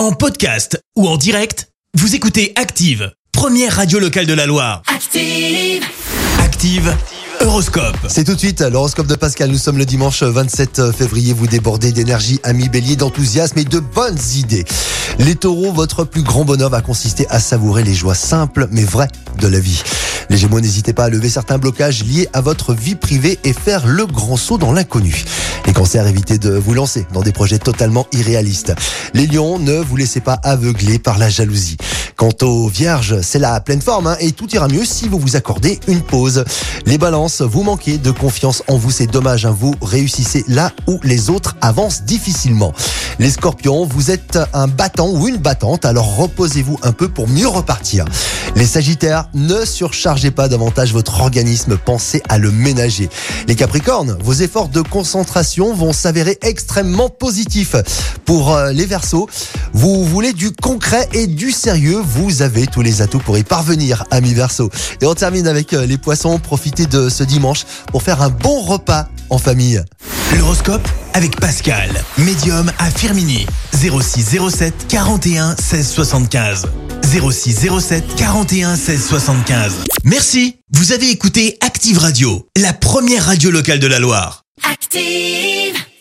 En podcast ou en direct, vous écoutez Active, première radio locale de la Loire. Active. Active, Horoscope. C'est tout de suite l'horoscope de Pascal. Nous sommes le dimanche 27 février. Vous débordez d'énergie, amis bélier, d'enthousiasme et de bonnes idées. Les taureaux, votre plus grand bonheur va consister à savourer les joies simples mais vraies de la vie. Les gémeaux, n'hésitez pas à lever certains blocages liés à votre vie privée et faire le grand saut dans l'inconnu. Les cancers, évitez de vous lancer dans des projets totalement irréalistes. Les lions, ne vous laissez pas aveugler par la jalousie. Quant aux vierges, c'est la pleine forme hein, et tout ira mieux si vous vous accordez une pause. Les balances, vous manquez de confiance en vous, c'est dommage, hein, vous réussissez là où les autres avancent difficilement. Les scorpions, vous êtes un battant ou une battante, alors reposez-vous un peu pour mieux repartir. Les sagittaires, ne surchargez pas davantage votre organisme, pensez à le ménager. Les capricornes, vos efforts de concentration vont s'avérer extrêmement positifs. Pour euh, les versos, vous voulez du concret et du sérieux, vous avez tous les atouts pour y parvenir, amis verso. Et on termine avec euh, les poissons, profitez de ce dimanche pour faire un bon repas en famille. L'horoscope avec Pascal, médium à Firmini. 06 07 41 16 75. 06 07 41 16 75. Merci. Vous avez écouté Active Radio, la première radio locale de la Loire. Active.